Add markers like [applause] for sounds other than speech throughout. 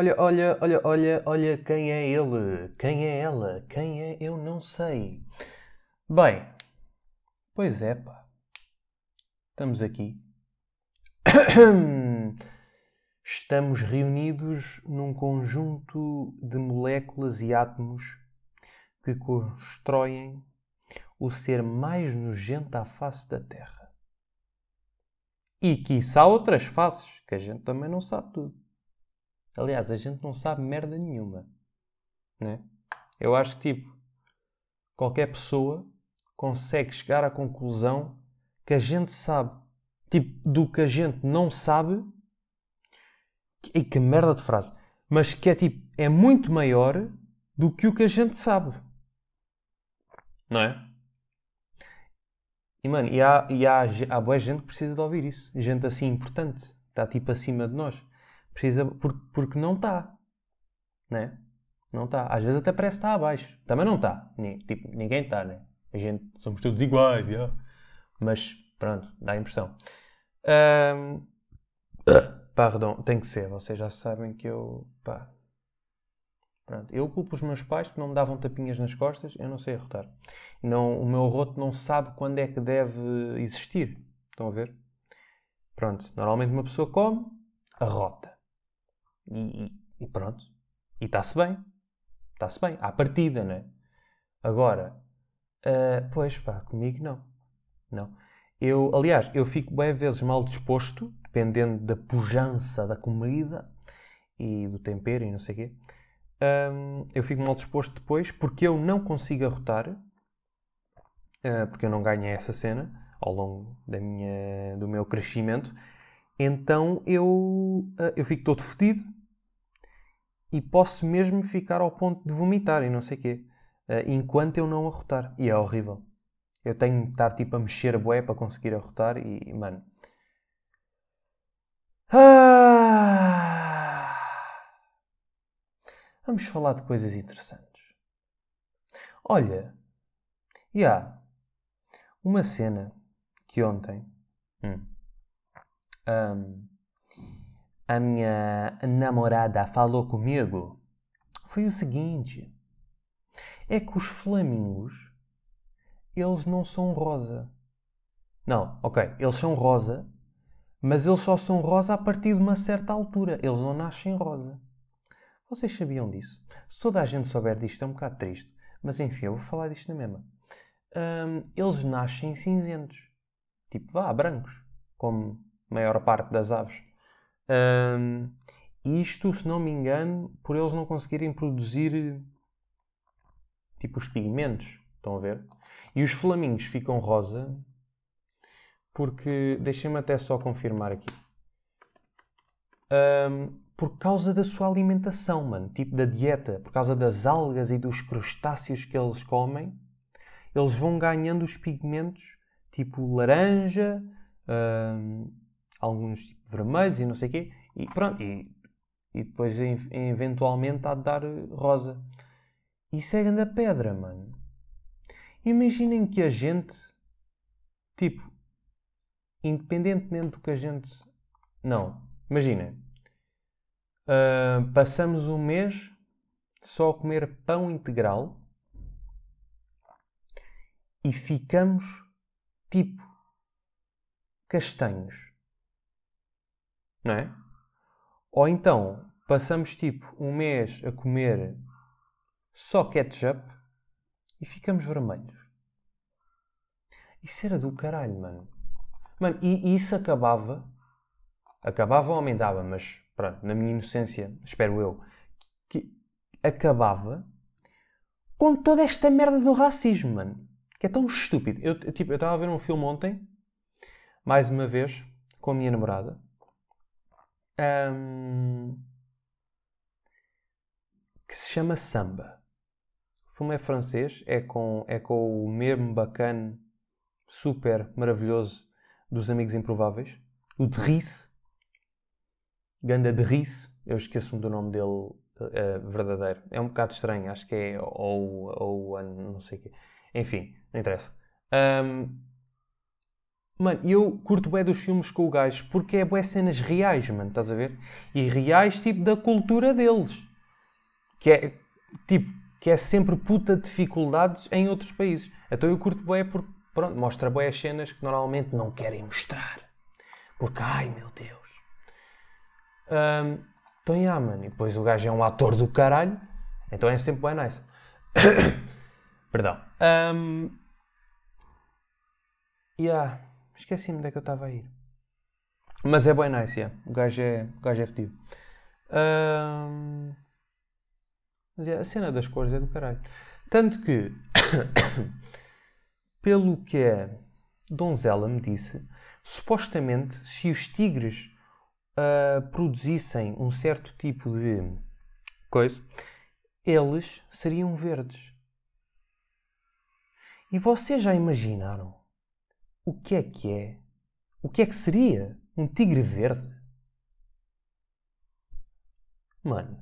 Olha, olha, olha, olha, olha quem é ele, quem é ela, quem é eu não sei. Bem, pois é, pá. Estamos aqui. [coughs] Estamos reunidos num conjunto de moléculas e átomos que constroem o ser mais nojento à face da Terra. E quiçá outras faces, que a gente também não sabe tudo. Aliás, a gente não sabe merda nenhuma. Né? Eu acho que, tipo, qualquer pessoa consegue chegar à conclusão que a gente sabe. Tipo, do que a gente não sabe. E que merda de frase. Mas que é tipo, é muito maior do que o que a gente sabe. Não é? E mano, e há, e há, há boa gente que precisa de ouvir isso. Gente assim importante. Está tipo acima de nós. Precisa, porque, porque não está. Né? Não está. Às vezes até parece que está abaixo. Também não está. Tipo, ninguém está, né? A gente, somos todos iguais, yeah. Mas, pronto, dá a impressão. Um, pardon, tem que ser. Vocês já sabem que eu, pá, Pronto. Eu culpo os meus pais porque não me davam tapinhas nas costas, eu não sei arrotar. Não, o meu roto não sabe quando é que deve existir. Estão a ver? Pronto. Normalmente uma pessoa come, arrota. E, e, pronto. E está-se bem. Está-se bem. À partida, não é? Agora, uh, pois pá, comigo não. Não. Eu, aliás, eu fico bem vezes mal disposto, dependendo da pujança da comida e do tempero e não sei o quê um, eu fico mal disposto depois porque eu não consigo arrotar, uh, porque eu não ganhei essa cena ao longo da minha, do meu crescimento. Então eu, uh, eu fico todo fodido e posso mesmo ficar ao ponto de vomitar e não sei o quê, uh, enquanto eu não arrotar. E é horrível. Eu tenho de estar tipo a mexer a boé para conseguir arrotar e, mano. Ah! Vamos falar de coisas interessantes. Olha, e há uma cena que ontem hum, um, a minha namorada falou comigo foi o seguinte: é que os flamingos eles não são rosa. Não, ok, eles são rosa, mas eles só são rosa a partir de uma certa altura. Eles não nascem rosa. Vocês sabiam disso? Se toda a gente souber disto é um bocado triste, mas enfim, eu vou falar disto na mesma. Um, eles nascem cinzentos, tipo vá, brancos, como a maior parte das aves. Um, isto, se não me engano, por eles não conseguirem produzir tipo os pigmentos, estão a ver? E os flamingos ficam rosa porque, deixem-me até só confirmar aqui. Um, por causa da sua alimentação, mano. Tipo da dieta, por causa das algas e dos crustáceos que eles comem, eles vão ganhando os pigmentos tipo laranja, hum, alguns tipo vermelhos e não sei o quê, e pronto. E, e depois eventualmente há de dar rosa. Isso é grande pedra, mano. Imaginem que a gente, tipo, independentemente do que a gente. Não, imaginem Uh, passamos um mês só a comer pão integral e ficamos tipo castanhos. Não é? Ou então passamos tipo um mês a comer só ketchup e ficamos vermelhos. Isso era do caralho, mano. Mano, e, e isso acabava. Acabava ou aumentava, mas pronto, na minha inocência, espero eu, que acabava com toda esta merda do racismo, mano. Que é tão estúpido. Eu, tipo, eu estava a ver um filme ontem, mais uma vez, com a minha namorada. Um, que se chama Samba. O filme é francês, é com, é com o mesmo bacana, super maravilhoso dos Amigos Improváveis, o Driss. Ganda de Rice, eu esqueço-me do nome dele uh, verdadeiro. É um bocado estranho, acho que é ou, ou não sei o quê. Enfim, não interessa. Um, Mano, eu curto bem dos filmes com o gajo porque é boas cenas reais, mano, estás a ver? E reais, tipo, da cultura deles. Que é, tipo, que é sempre puta dificuldades em outros países. Então eu curto bem porque, pronto, mostra bem as cenas que normalmente não querem mostrar. Porque, ai meu Deus. Um, então, yeah, mano. E depois o gajo é um ator do caralho. Então é sempre bem nice. [coughs] Perdão. Um, yeah. Esqueci-me onde é que eu estava a ir. Mas é bem nice, yeah. O gajo é, o gajo é fedido. Um... Mas é, a cena das cores é do caralho. Tanto que, [coughs] pelo que a donzela me disse, supostamente, se os tigres uh, produzissem um certo tipo de coisa, eles seriam verdes. E vocês já imaginaram o que é que é? O que é que seria um tigre verde? Mano,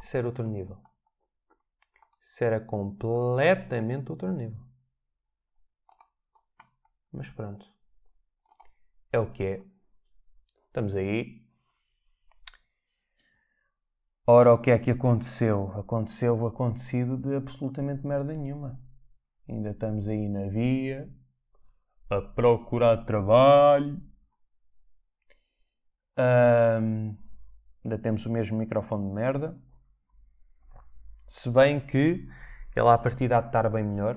isso era outro nível. Isso era completamente outro nível. Mas pronto. É o que é. Estamos aí. Ora, o que é que aconteceu? Aconteceu o acontecido de absolutamente merda nenhuma. Ainda estamos aí na via, a procurar trabalho. Um, ainda temos o mesmo microfone de merda. Se bem que ele à partida há de estar bem melhor.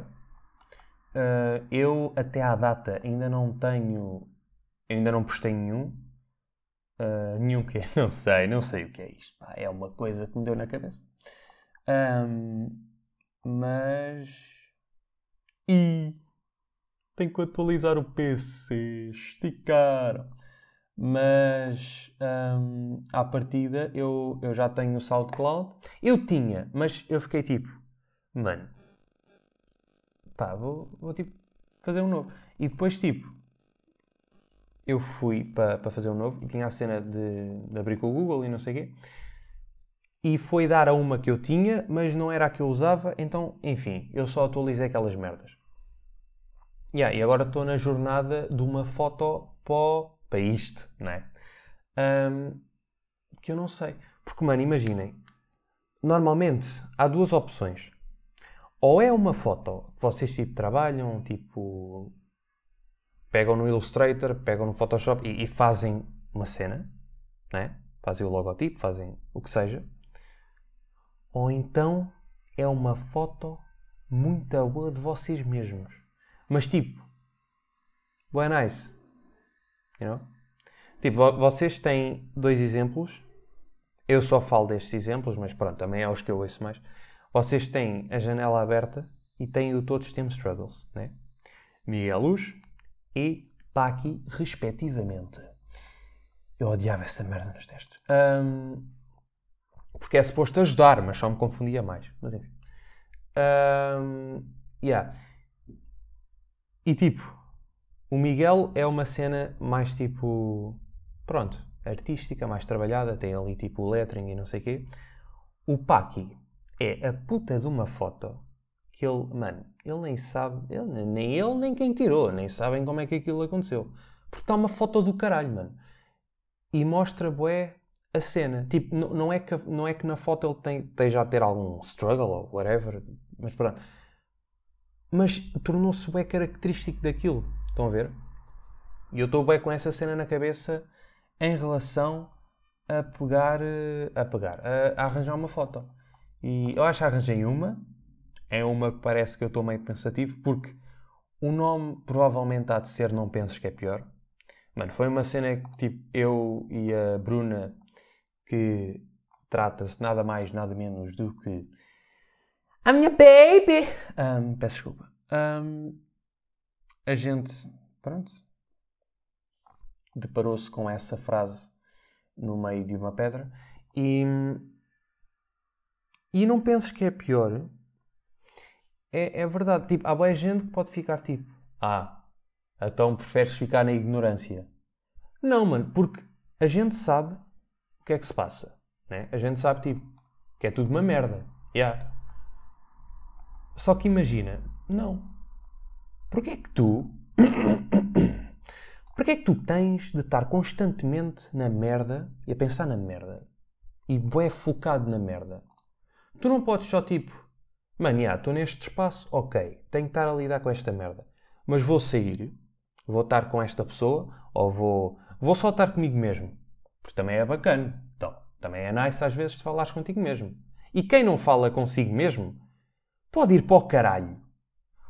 Uh, eu até à data ainda não tenho. Ainda não postei nenhum. Uh, nenhum que é? [laughs] Não sei, não sei o que é isto. Pá, é uma coisa que me deu na cabeça. Um, mas e tenho que atualizar o PC. Esticaram. Mas hum, à partida eu, eu já tenho o SoundCloud. Eu tinha, mas eu fiquei tipo, mano, pá, vou, vou tipo fazer um novo. E depois, tipo, eu fui para pa fazer um novo e tinha a cena de, de abrir com o Google e não sei o quê e foi dar a uma que eu tinha, mas não era a que eu usava, então, enfim, eu só atualizei aquelas merdas. Yeah, e agora estou na jornada de uma foto para isto, não é? Um, que eu não sei. Porque, mano, imaginem. Normalmente há duas opções. Ou é uma foto que vocês tipo trabalham, tipo. pegam no Illustrator, pegam no Photoshop e, e fazem uma cena, né? Fazem o logotipo, fazem o que seja. Ou então é uma foto muito boa de vocês mesmos. Mas tipo, boa nice. You know? Tipo, vocês têm dois exemplos. Eu só falo destes exemplos, mas pronto, também é os que eu ouço mais. Vocês têm a janela aberta e têm o Todos Temos Struggles, né? Miguel Luz e Paqui, respectivamente. Eu odiava essa merda nos testes. Um, porque é suposto ajudar, mas só me confundia mais. Mas enfim. Um, yeah. E tipo, o Miguel é uma cena mais tipo. Pronto, artística, mais trabalhada, tem ali tipo lettering e não sei o quê. O Paki é a puta de uma foto que ele, mano, ele nem sabe, ele, nem ele nem quem tirou, nem sabem como é que aquilo aconteceu. Porque está uma foto do caralho, mano. E mostra, bué, a cena. Tipo, não é que, não é que na foto ele tem, esteja a ter algum struggle ou whatever, mas pronto mas tornou-se bem característico daquilo. Estão a ver? E eu estou bem com essa cena na cabeça em relação a pegar, eh, a pegar, a, a, arranjar uma foto. E eu acho que arranjei uma, é uma que parece que eu estou meio pensativo, porque o nome provavelmente há de ser Não Penses Que É Pior. Mano, foi uma cena que tipo, eu e a Bruna, que trata-se nada mais, nada menos do que a minha baby! Um, peço desculpa. Um, a gente, pronto, deparou-se com essa frase no meio de uma pedra e, e não penses que é pior. É, é verdade. Tipo, há boa gente que pode ficar tipo, ah, então preferes ficar na ignorância. Não, mano, porque a gente sabe o que é que se passa. Né? A gente sabe, tipo, que é tudo uma merda. Yeah. Só que imagina, não. Porquê é que tu [coughs] Porquê é que tu tens de estar constantemente na merda e a pensar na merda? E bué focado na merda? Tu não podes só tipo, mano, estou neste espaço, ok, tenho que estar a lidar com esta merda. Mas vou sair, vou estar com esta pessoa, ou vou, vou só estar comigo mesmo. Porque também é bacana. Então, também é nice às vezes de falares contigo mesmo. E quem não fala consigo mesmo, pode ir para o caralho.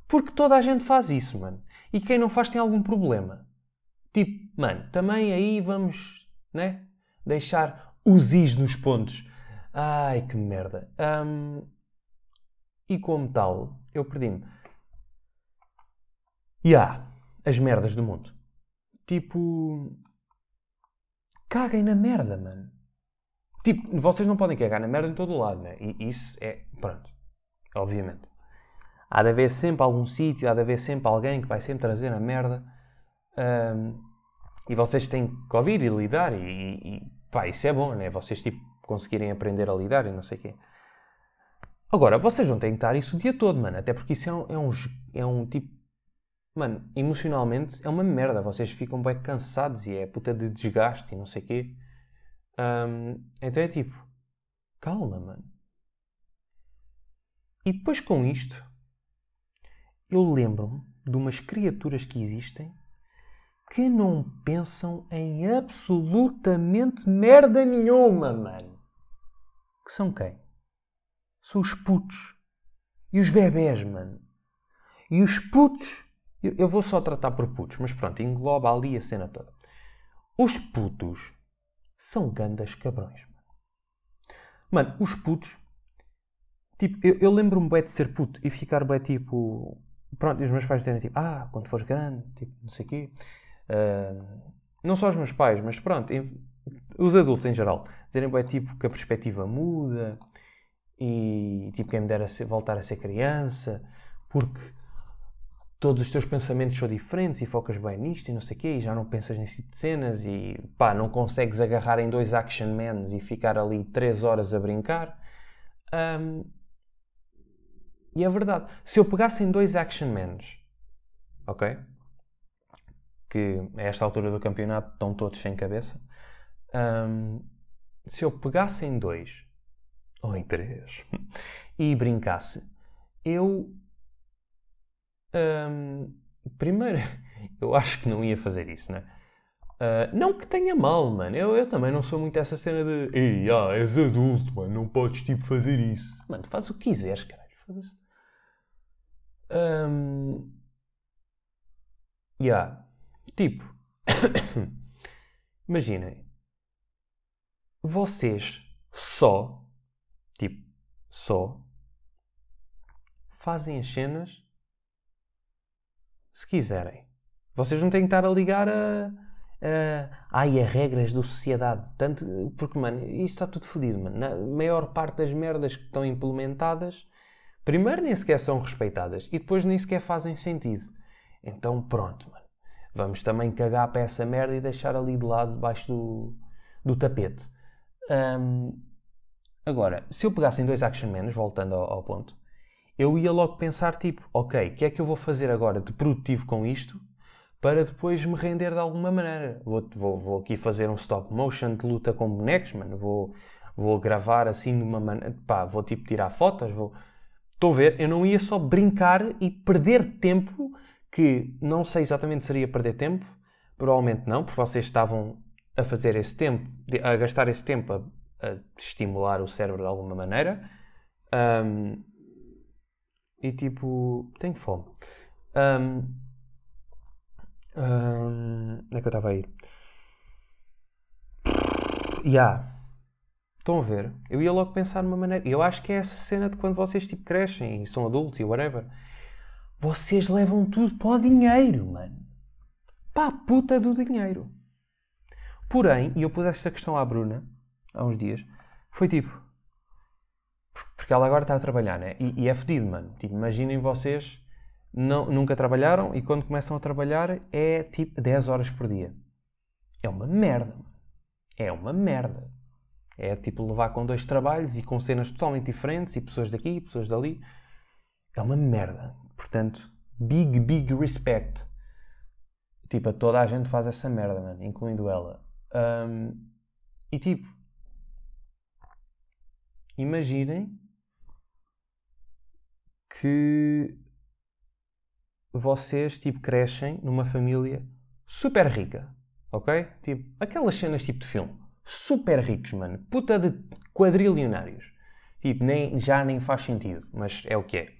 Porque toda a gente faz isso, mano. E quem não faz tem algum problema. Tipo, mano, também aí vamos, né? Deixar os is nos pontos. Ai, que merda. Um, e como tal, eu perdi-me. E há as merdas do mundo. Tipo. Caguem na merda, mano. Tipo, vocês não podem cagar na merda em todo o lado, né? E isso é. Pronto. Obviamente. Há de haver sempre algum sítio, há de haver sempre alguém que vai sempre trazer a merda. Um, e vocês têm que ouvir e lidar. E, e pá, isso é bom, né? Vocês tipo conseguirem aprender a lidar e não sei o quê. Agora, vocês não têm que estar isso o dia todo, mano. Até porque isso é um, é um, é um tipo. Mano, emocionalmente é uma merda. Vocês ficam bem cansados e é puta de desgaste e não sei o quê. Um, então é tipo. Calma, mano. E depois com isto, eu lembro-me de umas criaturas que existem que não pensam em absolutamente merda nenhuma, mano. Que são quem? São os putos. E os bebés, mano. E os putos. Eu, eu vou só tratar por putos, mas pronto, engloba ali a cena toda. Os putos são gandas cabrões, mano. Mano, os putos. Tipo, eu, eu lembro-me bem de ser puto e ficar bem tipo. Pronto, e os meus pais dizerem tipo, ah, quando fores grande, tipo, não sei o quê. Uh, não só os meus pais, mas pronto, os adultos em geral, dizerem bem tipo que a perspectiva muda e tipo quem me dera ser, voltar a ser criança, porque todos os teus pensamentos são diferentes e focas bem nisto e não sei o quê, e já não pensas nesse tipo de cenas e pá, não consegues agarrar em dois action mans e ficar ali três horas a brincar. Um, e é verdade. Se eu pegasse em dois action mans, ok? Que a esta altura do campeonato estão todos sem cabeça. Um, se eu pegasse em dois ou em três [laughs] e brincasse, eu um, primeiro [laughs] eu acho que não ia fazer isso, né? Uh, não que tenha mal, mano. Eu, eu também não sou muito essa cena de Ei, ah, és adulto, mano, não podes tipo fazer isso. Mano, faz o que quiseres, caralho. Foda-se. Um, yeah. Tipo, [coughs] imaginem, vocês só, tipo, só, fazem as cenas se quiserem. Vocês não têm que estar a ligar a. a ai, a regras da sociedade. Tanto, porque, mano, isso está tudo fodido, mano. Na maior parte das merdas que estão implementadas, primeiro nem sequer são respeitadas e depois nem sequer fazem sentido. Então, pronto, mano. Vamos também cagar para essa merda e deixar ali de lado, debaixo do, do tapete. Um, agora, se eu pegasse em dois action menos, voltando ao, ao, ponto, eu ia logo pensar tipo, ok, o que é que eu vou fazer agora de produtivo com isto para depois me render de alguma maneira? Vou, vou, vou aqui fazer um stop motion de luta com bonecos, mano. Vou, vou gravar assim de uma maneira, pá, vou tipo tirar fotos, vou... Estou a ver, eu não ia só brincar e perder tempo que não sei exatamente se seria perder tempo, provavelmente não, porque vocês estavam a fazer esse tempo, a gastar esse tempo a, a estimular o cérebro de alguma maneira. Um, e tipo, tenho fome. Um, um, onde é que eu estava a ir? Ya. Yeah. Estão a ver? Eu ia logo pensar numa maneira. Eu acho que é essa cena de quando vocês tipo crescem e são adultos e whatever vocês levam tudo para o dinheiro, mano. Para a puta do dinheiro. Porém, e eu pus esta questão à Bruna há uns dias, foi tipo. Porque ela agora está a trabalhar, né? E, e é fedido, mano. Tipo, imaginem vocês não, nunca trabalharam e quando começam a trabalhar é tipo 10 horas por dia. É uma merda, mano. É uma merda. É tipo levar com dois trabalhos e com cenas totalmente diferentes e pessoas daqui e pessoas dali. É uma merda. Portanto, big, big respect Tipo, toda a gente faz essa merda, mano, incluindo ela. Um, e tipo, imaginem que vocês, tipo, crescem numa família super rica, ok? Tipo, aquelas cenas tipo de filme. Super ricos, mano. Puta de quadrilionários. Tipo, nem, já nem faz sentido, mas é o que é.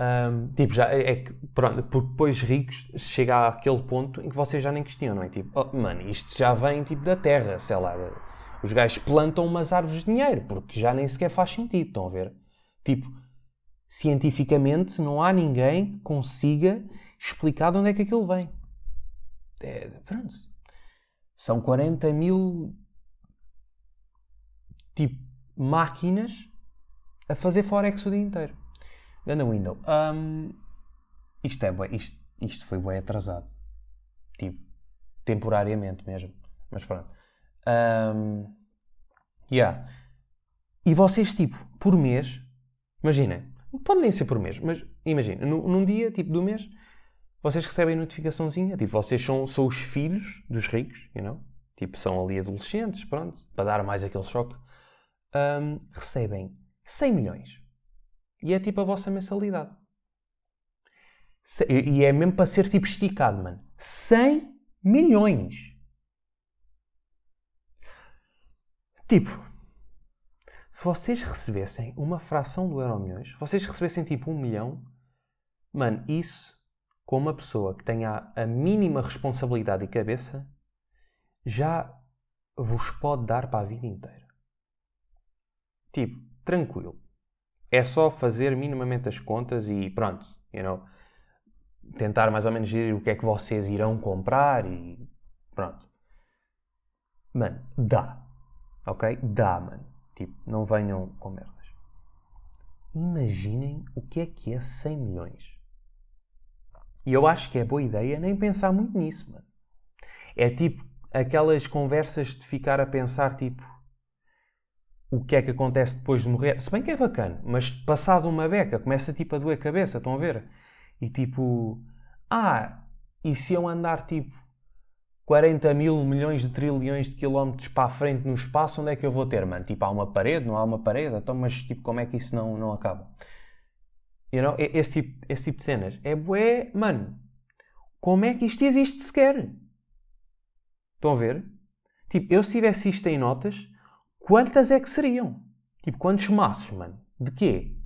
Um, tipo, já é, é que, pronto, porque depois ricos chega àquele ponto em que vocês já nem questionam, é tipo, oh, mano, isto já vem tipo da terra, sei lá, os gajos plantam umas árvores de dinheiro, porque já nem sequer faz sentido, estão a ver? Tipo, cientificamente não há ninguém que consiga explicar de onde é que aquilo vem. É, pronto. São 40 mil tipo máquinas a fazer Forex o dia inteiro. Ganda window. Um, isto, é, isto, isto foi bem atrasado. Tipo, temporariamente mesmo. Mas pronto. Um, yeah. E vocês, tipo, por mês, imaginem, pode nem ser por mês, mas imagina, num, num dia, tipo, do mês, vocês recebem notificaçãozinha, tipo, vocês são, são os filhos dos ricos, you know? Tipo, são ali adolescentes, pronto, para dar mais aquele choque. Um, recebem 100 milhões. E é tipo a vossa mensalidade. E é mesmo para ser tipo esticado, mano. 100 milhões. Tipo, se vocês recebessem uma fração do euro milhões, vocês recebessem tipo um milhão, mano, isso, com uma pessoa que tenha a mínima responsabilidade e cabeça, já vos pode dar para a vida inteira. Tipo, tranquilo. É só fazer minimamente as contas e pronto, you know, tentar mais ou menos gerir o que é que vocês irão comprar e pronto. Mano, dá. Ok? Dá, mano. Tipo, não venham com merdas. Imaginem o que é que é 100 milhões. E eu acho que é boa ideia nem pensar muito nisso, mano. É tipo aquelas conversas de ficar a pensar, tipo, o que é que acontece depois de morrer. Se bem que é bacana, mas passado uma beca, começa tipo a doer a cabeça, estão a ver? E tipo, ah, e se eu andar tipo 40 mil milhões de trilhões de quilómetros para a frente no espaço, onde é que eu vou ter, mano? Tipo, há uma parede, não há uma parede? Então, mas tipo, como é que isso não, não acaba? You know? esse, tipo, esse tipo de cenas. É bué, mano, como é que isto existe sequer? Estão a ver? Tipo, eu se tivesse isto em notas, Quantas é que seriam? Tipo, quantos maços, mano? De quê?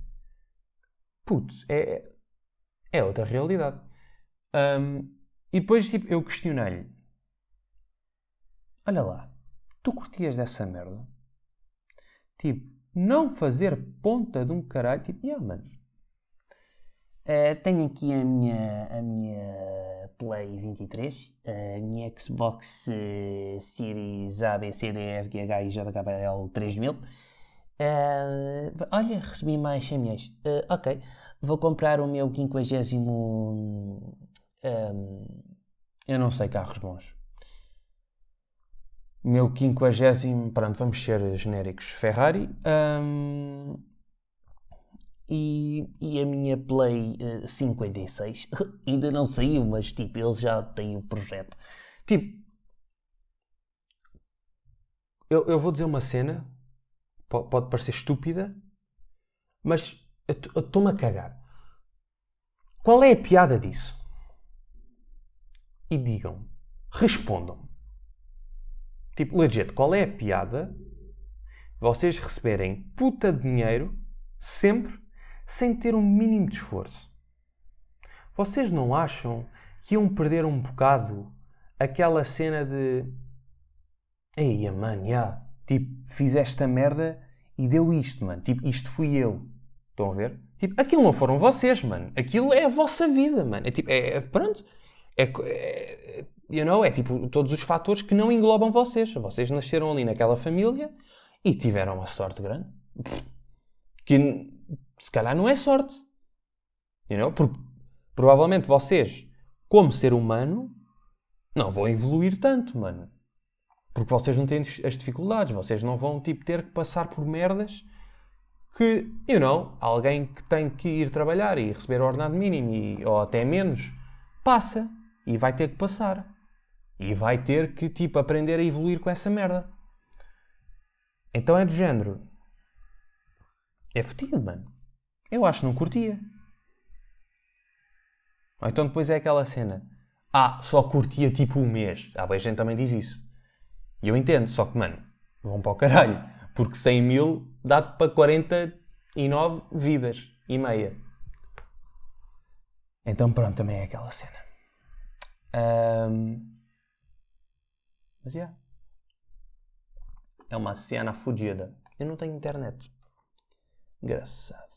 Putz, é, é outra realidade. Um, e depois, tipo, eu questionei-lhe: Olha lá, tu curtias dessa merda? Tipo, não fazer ponta de um caralho. Tipo, yeah, mano. Uh, tenho aqui a minha, a minha Play 23, a minha Xbox uh, Series A, B, C, D, F, G, H, I, J, K, L 3000. Uh, olha, recebi mais 100 milhões. Uh, ok, vou comprar o meu 50. Um, eu não sei carros bons. Meu 50. Pronto, vamos ser genéricos. Ferrari. Um, e, e a minha Play uh, eh, 56 [laughs] ainda não saiu, mas tipo, eles já têm o projeto. Tipo, eu, eu vou dizer uma cena, pode, pode parecer estúpida, mas eu estou-me a cagar. Qual é a piada disso? E digam, respondam. Tipo, legit, qual é a piada vocês receberem puta de dinheiro sempre sem ter um mínimo de esforço. Vocês não acham que iam perder um bocado aquela cena de. Ei, mano, já. Tipo, fiz esta merda e deu isto, mano. Tipo, isto fui eu. Estão a ver? Tipo, aquilo não foram vocês, mano. Aquilo é a vossa vida, mano. É tipo, é, é pronto. É, é, you know, é tipo todos os fatores que não englobam vocês. Vocês nasceram ali naquela família e tiveram uma sorte grande. Que se calhar não é sorte. You know? Porque provavelmente vocês, como ser humano, não vão evoluir tanto, mano. Porque vocês não têm as dificuldades, vocês não vão tipo, ter que passar por merdas que, you know, alguém que tem que ir trabalhar e receber o ordenado mínimo e, ou até menos, passa. e vai ter que passar. E vai ter que, tipo, aprender a evoluir com essa merda. Então é do género. É fodido, mano. Eu acho que não curtia. Ou então depois é aquela cena. Ah, só curtia tipo um mês. Ah, bem, gente também diz isso. E eu entendo, só que, mano, vão para o caralho. Porque 100 mil dá-te para 49 vidas e meia. Então pronto, também é aquela cena. Um... Mas. Yeah. É uma cena fodida. Eu não tenho internet. Engraçado.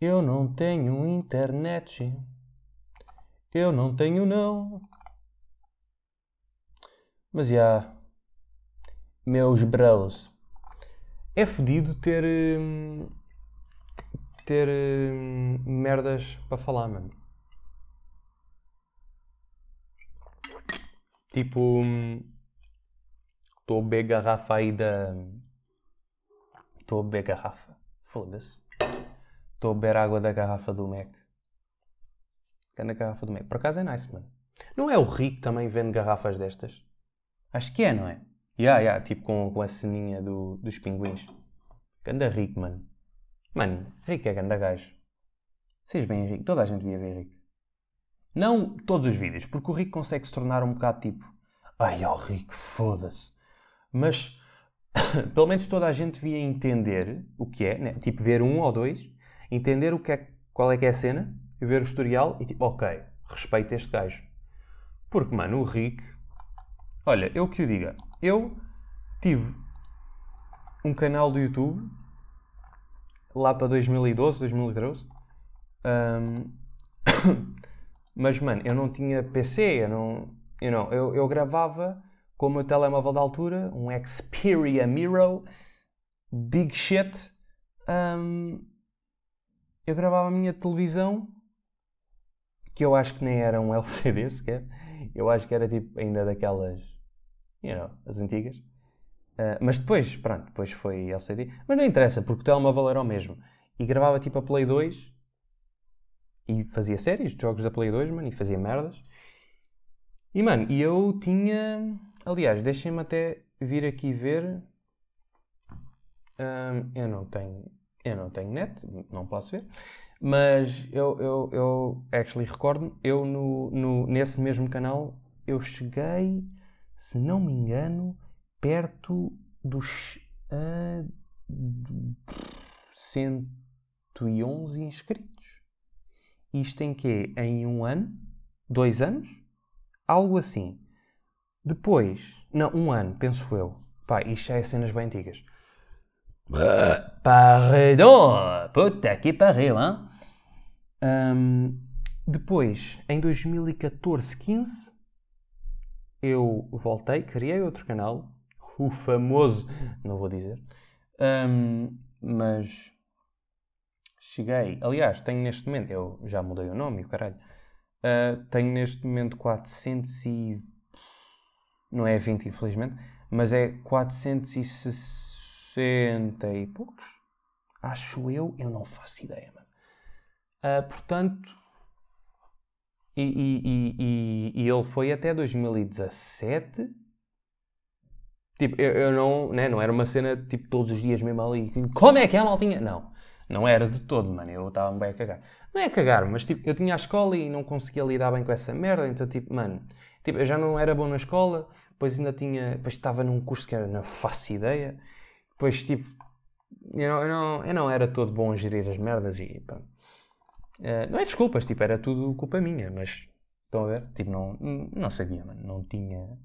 Eu não tenho internet. Eu não tenho não. Mas já. Meus bros. É fodido ter. Hum, ter hum, merdas para falar, mano. Tipo. Estou hum, a beber garrafa aí da. Estou a beber garrafa. Foda-se. Estou a beber água da garrafa do Mac. A garrafa do Mac. Por acaso é nice, mano. Não é o Rico também vende garrafas destas? Acho que é, não é? Yeah, yeah, tipo com, com a ceninha do, dos pinguins. Ganda Rico, mano. Mano, Rico é ganda gajo. Vocês veem Rico? Toda a gente via ver Rico. Não todos os vídeos, porque o Rico consegue se tornar um bocado tipo. Ai, ó oh, Rico, foda-se. Mas [coughs] pelo menos toda a gente via entender o que é, né? tipo ver um ou dois entender o que é, qual é que é a cena, ver o historial e tipo, ok, respeito este gajo. Porque, mano, o Rick, olha, eu que o diga, eu tive um canal do YouTube lá para 2012, 2013. Um, mas, mano, eu não tinha PC, eu não. You know, eu, eu gravava com o meu telemóvel da altura, um Xperia Miro, big shit. Um, eu gravava a minha televisão, que eu acho que nem era um [laughs] LCD sequer, eu acho que era tipo ainda daquelas, you know, as antigas. Uh, mas depois, pronto, depois foi LCD. Mas não interessa, porque o telemóvel era o mesmo. E gravava tipo a Play 2 e fazia séries de jogos da Play 2, mano, e fazia merdas. E mano, e eu tinha. Aliás, deixem-me até vir aqui ver. Um, eu não tenho. Eu não tenho net, não posso ver. Mas eu, eu, eu actually recordo, eu no, no, nesse mesmo canal, eu cheguei, se não me engano, perto dos uh, 111 inscritos. Isto em quê? Em um ano? Dois anos? Algo assim. Depois, não, um ano, penso eu. Pá, isto já é cenas bem antigas. Pardon! Puta que pariu, hein? Um, depois, em 2014-15, eu voltei, criei outro canal, o famoso, não vou dizer, um, mas cheguei. Aliás, tenho neste momento, eu já mudei o nome, o caralho. Uh, tenho neste momento 400 e. Não é 20, infelizmente, mas é 460 60 e poucos. Acho eu, eu não faço ideia, mano. Uh, portanto, e, e, e, e, ele foi até 2017. Tipo, eu, eu, não, né, não era uma cena tipo todos os dias mesmo ali. Como é que é, maltinha? Não, não era de todo, mano. Eu estava bem a cagar. Não é a cagar, mas tipo, eu tinha a escola e não conseguia lidar bem com essa merda. Então, tipo, mano, tipo, eu já não era bom na escola. Depois ainda tinha. Depois estava num curso que era, não faço ideia. Depois, tipo, eu não, eu não, eu não era todo bom a gerir as merdas e pá. Uh, não é desculpas, tipo, era tudo culpa minha, mas estão a ver? Tipo, não, não sabia, mano, não tinha.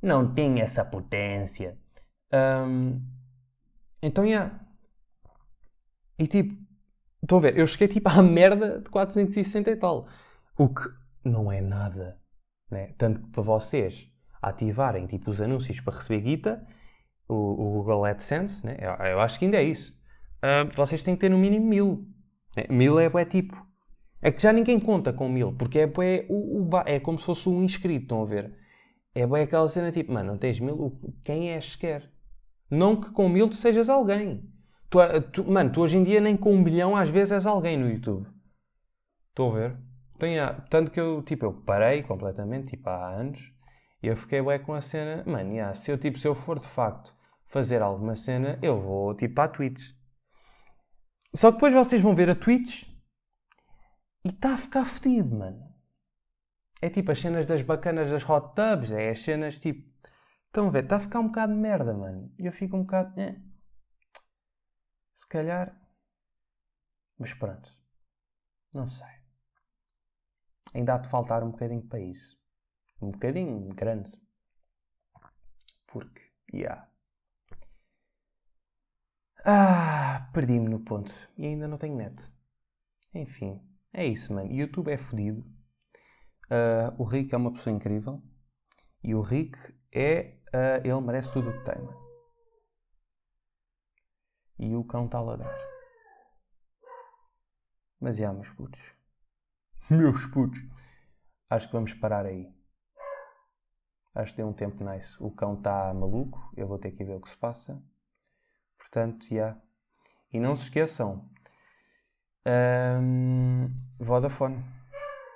Não tinha essa potência. Um, então, yeah. E tipo, estão a ver? Eu cheguei tipo [laughs] à merda de 460 e tal. O que não é nada, né? Tanto que para vocês ativarem tipo os anúncios para receber guita o, o Google AdSense, né? eu, eu, acho que ainda é isso. Uh, vocês têm que ter no mínimo mil. Né? Mil é bué tipo. É que já ninguém conta com mil, porque é o, o, é como se fosse um inscrito, estão a ver? É bué aquela cena tipo, mano, não tens mil, quem és sequer? Não que com mil tu sejas alguém. Tu, tu, mano, tu hoje em dia nem com um bilhão às vezes és alguém no YouTube. Estou a ver? tenho, tanto que eu, tipo, eu parei completamente, tipo, há anos, e eu fiquei bem com a cena, mano, yeah, se eu, tipo, se eu for de facto fazer alguma cena, eu vou, tipo, à Twitch. Só que depois vocês vão ver a Twitch e está a ficar fedido, mano. É tipo as cenas das bacanas das hot tubs, é as cenas tipo. Estão a ver, está a ficar um bocado de merda, mano. E eu fico um bocado. Eh. Se calhar. Mas pronto. Não sei. Ainda há de faltar um bocadinho para isso. Um bocadinho grande. Porque, yeah. Ah, perdi-me no ponto. E ainda não tenho net. Enfim, é isso, mano. YouTube é fodido. Uh, o Rick é uma pessoa incrível. E o Rick é. Uh, ele merece tudo o que tem, mano. E o cão está a ladrar. Mas já, meus putos. [laughs] Meus putos. Acho que vamos parar aí. Acho que deu um tempo nice. O cão está maluco. Eu vou ter que ver o que se passa. Portanto, já. Yeah. E não se esqueçam. Um, Vodafone.